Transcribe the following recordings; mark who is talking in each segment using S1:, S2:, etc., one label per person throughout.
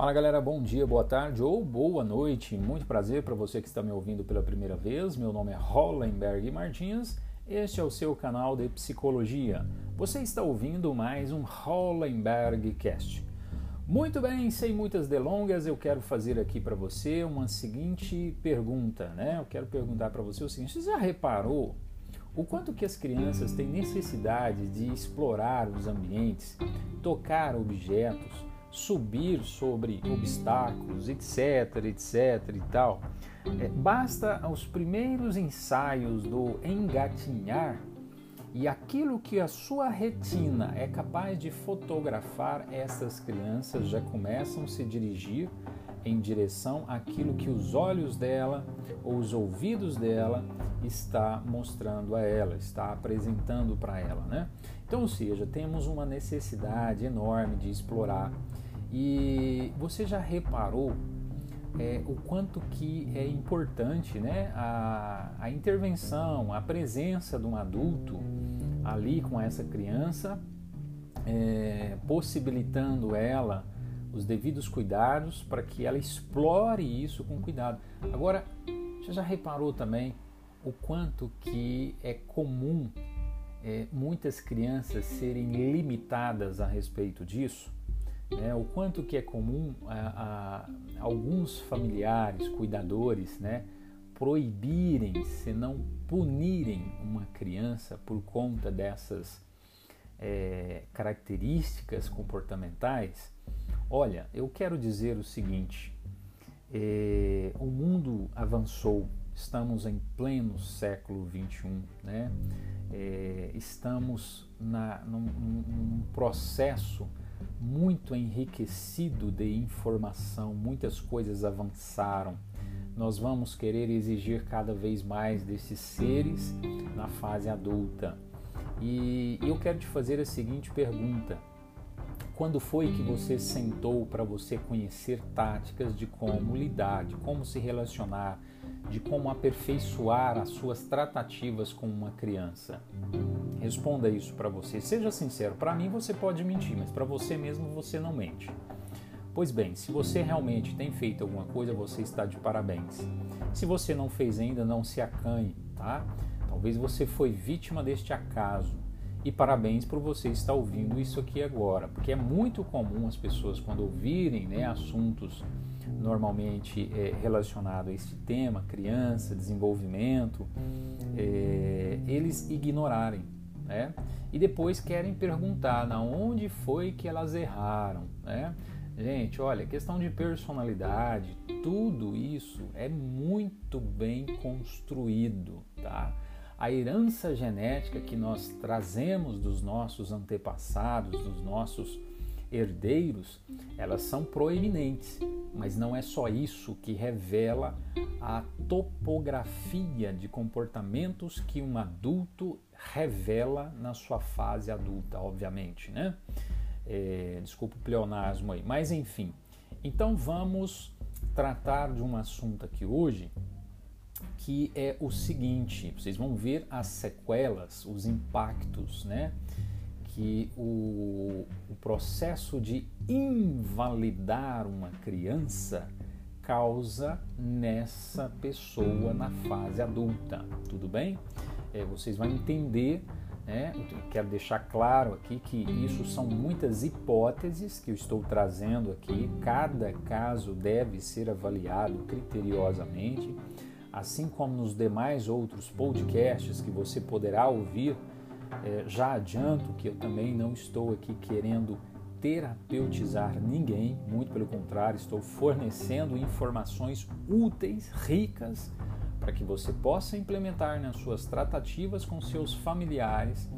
S1: Fala galera, bom dia, boa tarde ou boa noite. Muito prazer para você que está me ouvindo pela primeira vez. Meu nome é Hollenberg Martins. Este é o seu canal de psicologia. Você está ouvindo mais um Hollenberg Cast. Muito bem, sem muitas delongas, eu quero fazer aqui para você uma seguinte pergunta, né? Eu quero perguntar para você o seguinte: você já reparou o quanto que as crianças têm necessidade de explorar os ambientes, tocar objetos, subir sobre obstáculos, etc, etc e tal. É, basta os primeiros ensaios do engatinhar e aquilo que a sua retina é capaz de fotografar, essas crianças já começam a se dirigir em direção àquilo que os olhos dela ou os ouvidos dela está mostrando a ela, está apresentando para ela, né? Então, ou seja, temos uma necessidade enorme de explorar e você já reparou é, o quanto que é importante né, a, a intervenção, a presença de um adulto ali com essa criança, é, possibilitando ela os devidos cuidados para que ela explore isso com cuidado. Agora, você já reparou também o quanto que é comum é, muitas crianças serem limitadas a respeito disso? né, o quanto que é comum a, a, alguns familiares, cuidadores, né, proibirem, se não punirem uma criança por conta dessas é, características comportamentais. Olha, eu quero dizer o seguinte: é, o mundo avançou, estamos em pleno século 21, né? É, estamos na, num, num processo muito enriquecido de informação, muitas coisas avançaram. Nós vamos querer exigir cada vez mais desses seres na fase adulta. E eu quero te fazer a seguinte pergunta: quando foi que você sentou para você conhecer táticas de como lidar, de como se relacionar, de como aperfeiçoar as suas tratativas com uma criança? Responda isso para você. Seja sincero. Para mim você pode mentir, mas para você mesmo você não mente. Pois bem, se você realmente tem feito alguma coisa, você está de parabéns. Se você não fez ainda, não se acanhe, tá? Talvez você foi vítima deste acaso. E parabéns por você estar ouvindo isso aqui agora, porque é muito comum as pessoas quando ouvirem né, assuntos normalmente é, relacionados a este tema, criança, desenvolvimento, é, eles ignorarem né? E depois querem perguntar na onde foi que elas erraram, né? Gente, olha, questão de personalidade, tudo isso é muito bem construído, tá? A herança genética que nós trazemos dos nossos antepassados, dos nossos herdeiros, elas são proeminentes, mas não é só isso que revela a topografia de comportamentos que um adulto revela na sua fase adulta, obviamente, né? É, desculpa o pleonasmo aí, mas enfim. Então vamos tratar de um assunto aqui hoje que é o seguinte: vocês vão ver as sequelas, os impactos, né? Que o, o processo de invalidar uma criança causa nessa pessoa na fase adulta, tudo bem? é, vocês vão entender, né? Quero deixar claro aqui que isso são muitas hipóteses que eu estou trazendo aqui. Cada caso deve ser avaliado criteriosamente, assim como nos demais outros podcasts que você poderá ouvir. É, já adianto que eu também não estou aqui querendo terapeutizar ninguém, muito pelo contrário, estou fornecendo informações úteis, ricas para que você possa implementar nas suas tratativas com seus familiares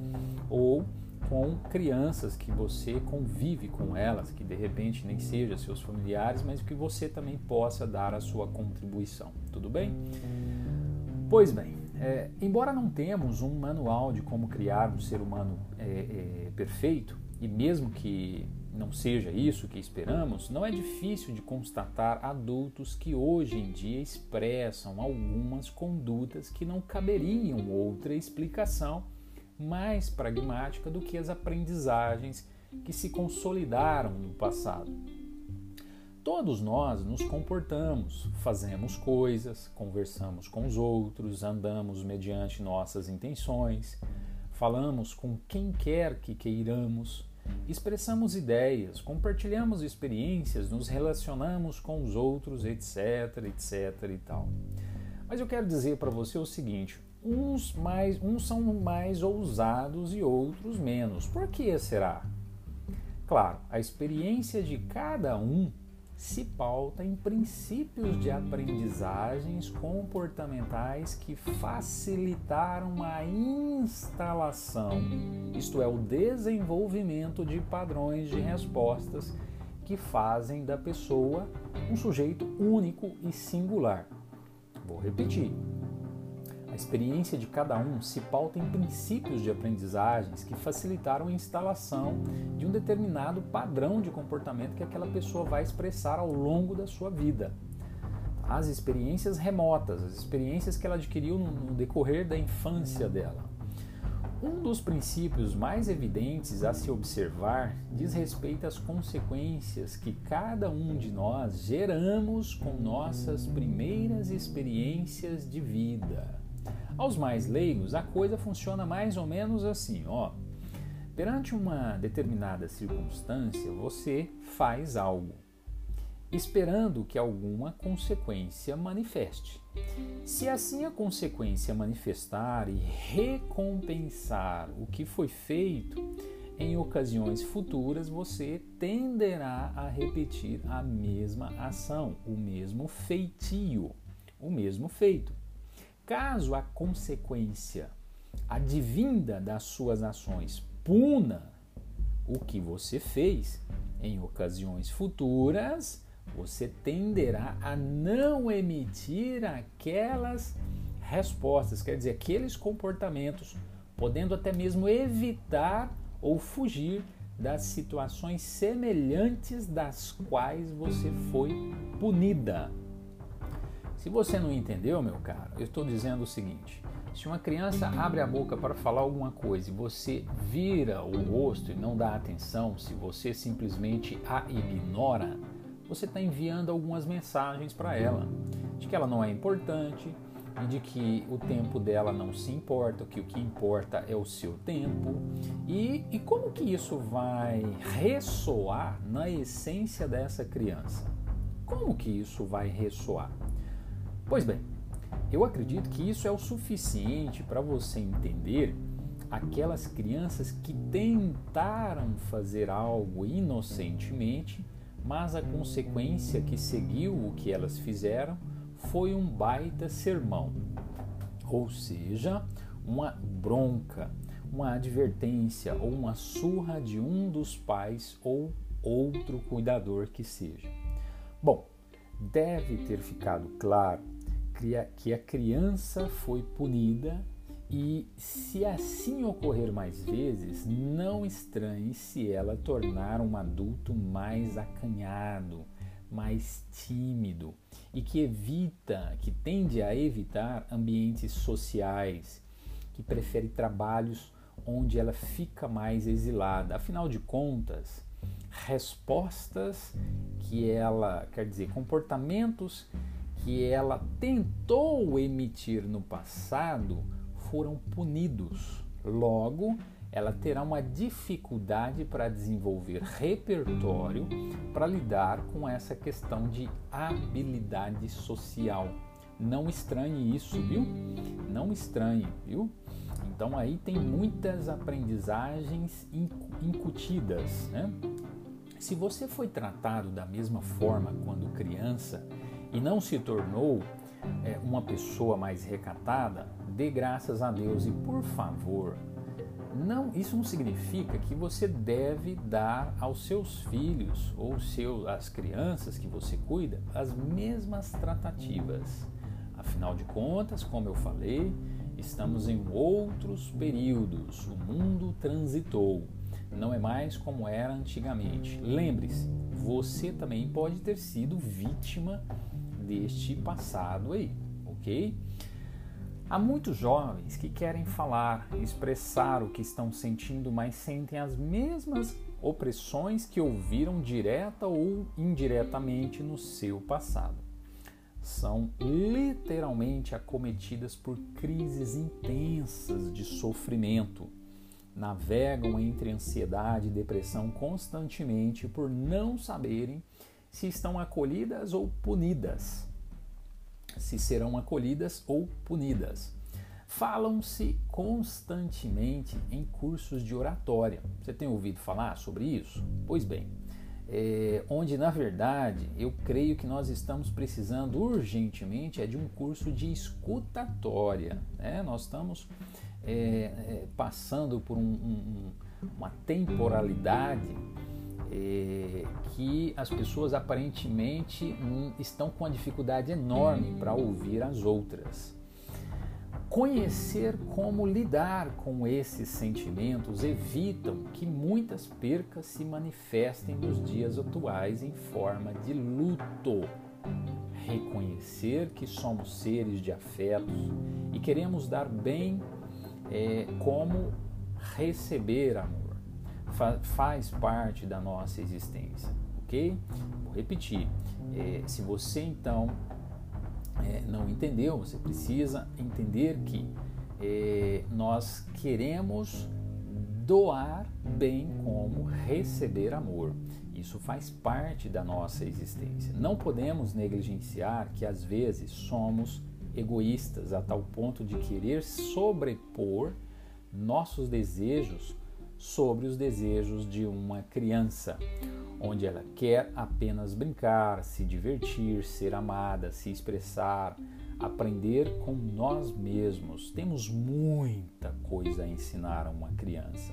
S1: ou com crianças que você convive com elas, que de repente nem sejam seus familiares, mas que você também possa dar a sua contribuição. Tudo bem? Pois bem, é, embora não temos um manual de como criar um ser humano é, é, perfeito, e mesmo que não seja isso que esperamos, não é difícil de constatar adultos que hoje em dia expressam algumas condutas que não caberiam outra explicação mais pragmática do que as aprendizagens que se consolidaram no passado. Todos nós nos comportamos, fazemos coisas, conversamos com os outros, andamos mediante nossas intenções, falamos com quem quer que queiramos, expressamos ideias, compartilhamos experiências, nos relacionamos com os outros, etc, etc e tal. Mas eu quero dizer para você o seguinte: uns mais, uns são mais ousados e outros menos. Por que será? Claro, a experiência de cada um se pauta em princípios de aprendizagens comportamentais que facilitaram a instalação, isto é, o desenvolvimento de padrões de respostas que fazem da pessoa um sujeito único e singular. Vou repetir. A experiência de cada um se pauta em princípios de aprendizagens que facilitaram a instalação de um determinado padrão de comportamento que aquela pessoa vai expressar ao longo da sua vida. As experiências remotas, as experiências que ela adquiriu no decorrer da infância dela. Um dos princípios mais evidentes a se observar diz respeito às consequências que cada um de nós geramos com nossas primeiras experiências de vida. Aos mais leigos, a coisa funciona mais ou menos assim, ó. Perante uma determinada circunstância, você faz algo, esperando que alguma consequência manifeste. Se assim a consequência manifestar e recompensar o que foi feito, em ocasiões futuras você tenderá a repetir a mesma ação, o mesmo feitio, o mesmo feito. Caso a consequência advinda das suas ações puna o que você fez, em ocasiões futuras, você tenderá a não emitir aquelas respostas, quer dizer, aqueles comportamentos, podendo até mesmo evitar ou fugir das situações semelhantes das quais você foi punida. Se você não entendeu, meu caro, eu estou dizendo o seguinte: se uma criança abre a boca para falar alguma coisa e você vira o rosto e não dá atenção, se você simplesmente a ignora, você está enviando algumas mensagens para ela de que ela não é importante e de que o tempo dela não se importa, que o que importa é o seu tempo. E, e como que isso vai ressoar na essência dessa criança? Como que isso vai ressoar? Pois bem, eu acredito que isso é o suficiente para você entender aquelas crianças que tentaram fazer algo inocentemente, mas a consequência que seguiu o que elas fizeram foi um baita sermão, ou seja, uma bronca, uma advertência ou uma surra de um dos pais ou outro cuidador que seja. Bom, deve ter ficado claro que a criança foi punida e, se assim ocorrer mais vezes, não estranhe se ela tornar um adulto mais acanhado, mais tímido e que evita, que tende a evitar ambientes sociais, que prefere trabalhos onde ela fica mais exilada. Afinal de contas, respostas que ela, quer dizer, comportamentos que ela tentou emitir no passado foram punidos. Logo, ela terá uma dificuldade para desenvolver repertório para lidar com essa questão de habilidade social. Não estranhe isso, viu? Não estranhe, viu? Então aí tem muitas aprendizagens incutidas, né? Se você foi tratado da mesma forma quando criança, e não se tornou é, uma pessoa mais recatada, dê graças a Deus e por favor, não, isso não significa que você deve dar aos seus filhos ou seus, às crianças que você cuida as mesmas tratativas. Afinal de contas, como eu falei, estamos em outros períodos. O mundo transitou. Não é mais como era antigamente. Lembre-se, você também pode ter sido vítima deste passado aí, ok? Há muitos jovens que querem falar, expressar o que estão sentindo, mas sentem as mesmas opressões que ouviram direta ou indiretamente no seu passado. São literalmente acometidas por crises intensas de sofrimento. Navegam entre ansiedade e depressão constantemente por não saberem se estão acolhidas ou punidas se serão acolhidas ou punidas. Falam-se constantemente em cursos de oratória. Você tem ouvido falar sobre isso? Pois bem, é, onde na verdade eu creio que nós estamos precisando urgentemente é de um curso de escutatória. Né? Nós estamos é, é, passando por um, um, uma temporalidade é, que as pessoas aparentemente hum, estão com uma dificuldade enorme para ouvir as outras. Conhecer como lidar com esses sentimentos evitam que muitas percas se manifestem nos dias atuais em forma de luto. Reconhecer que somos seres de afetos e queremos dar bem é, como receber amor fa faz parte da nossa existência, ok? Vou repetir. É, se você então é, não entendeu, você precisa entender que é, nós queremos doar bem como receber amor. Isso faz parte da nossa existência. Não podemos negligenciar que às vezes somos egoístas a tal ponto de querer sobrepor nossos desejos sobre os desejos de uma criança, onde ela quer apenas brincar, se divertir, ser amada, se expressar, aprender com nós mesmos. Temos muita coisa a ensinar a uma criança.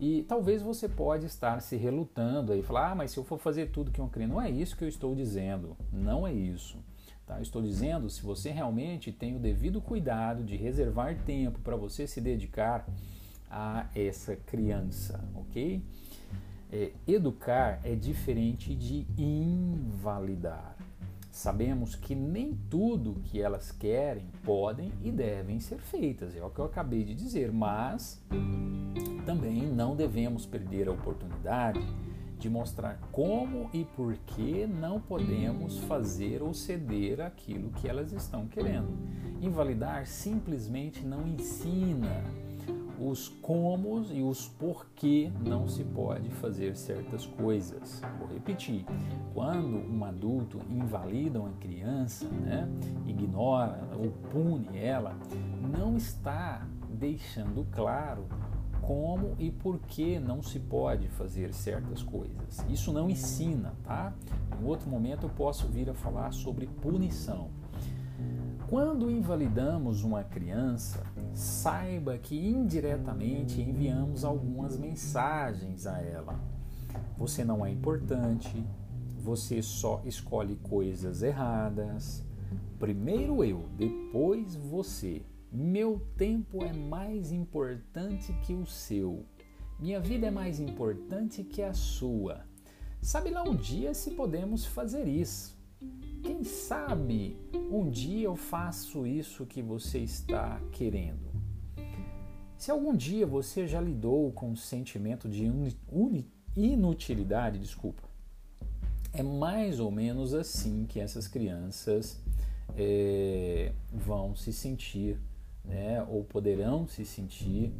S1: E talvez você pode estar se relutando aí, falar, ah, mas se eu for fazer tudo que uma criança... Não é isso que eu estou dizendo, não é isso. Tá? Estou dizendo, se você realmente tem o devido cuidado de reservar tempo para você se dedicar a essa criança, ok? É, educar é diferente de invalidar. Sabemos que nem tudo que elas querem podem e devem ser feitas, é o que eu acabei de dizer, mas também não devemos perder a oportunidade de mostrar como e por que não podemos fazer ou ceder aquilo que elas estão querendo. Invalidar simplesmente não ensina os comos e os porquê não se pode fazer certas coisas. Vou repetir: quando um adulto invalida uma criança, né, ignora ou pune ela, não está deixando claro como e por que não se pode fazer certas coisas. Isso não ensina, tá? Em outro momento eu posso vir a falar sobre punição. Quando invalidamos uma criança, saiba que indiretamente enviamos algumas mensagens a ela. Você não é importante, você só escolhe coisas erradas. Primeiro eu, depois você. Meu tempo é mais importante que o seu. Minha vida é mais importante que a sua. Sabe lá um dia se podemos fazer isso. Quem sabe um dia eu faço isso que você está querendo? Se algum dia você já lidou com o sentimento de inutilidade, desculpa, é mais ou menos assim que essas crianças é, vão se sentir, né, ou poderão se sentir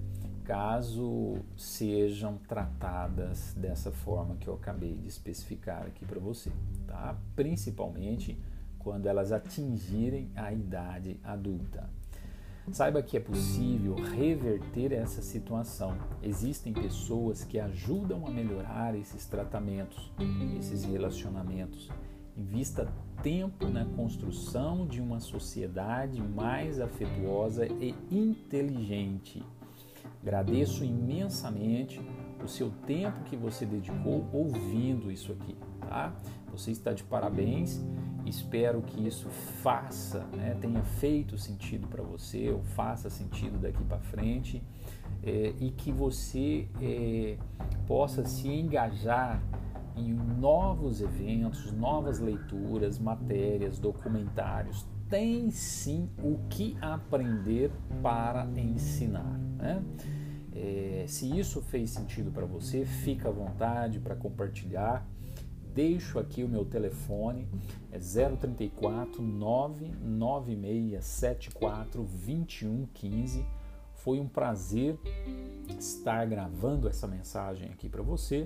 S1: caso sejam tratadas dessa forma que eu acabei de especificar aqui para você, tá? Principalmente quando elas atingirem a idade adulta. Saiba que é possível reverter essa situação. Existem pessoas que ajudam a melhorar esses tratamentos, esses relacionamentos. Invista tempo na construção de uma sociedade mais afetuosa e inteligente. Agradeço imensamente o seu tempo que você dedicou ouvindo isso aqui, tá? Você está de parabéns. Espero que isso faça, né, tenha feito sentido para você, ou faça sentido daqui para frente, é, e que você é, possa se engajar em novos eventos, novas leituras, matérias, documentários, tem sim o que aprender para ensinar. Né? É, se isso fez sentido para você, fica à vontade para compartilhar. Deixo aqui o meu telefone, é 034 99674 2115. Foi um prazer estar gravando essa mensagem aqui para você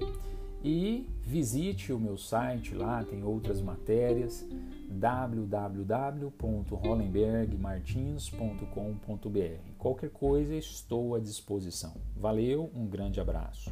S1: e visite o meu site, lá tem outras matérias www.hollenbergmartins.com.br. Qualquer coisa estou à disposição. Valeu, um grande abraço.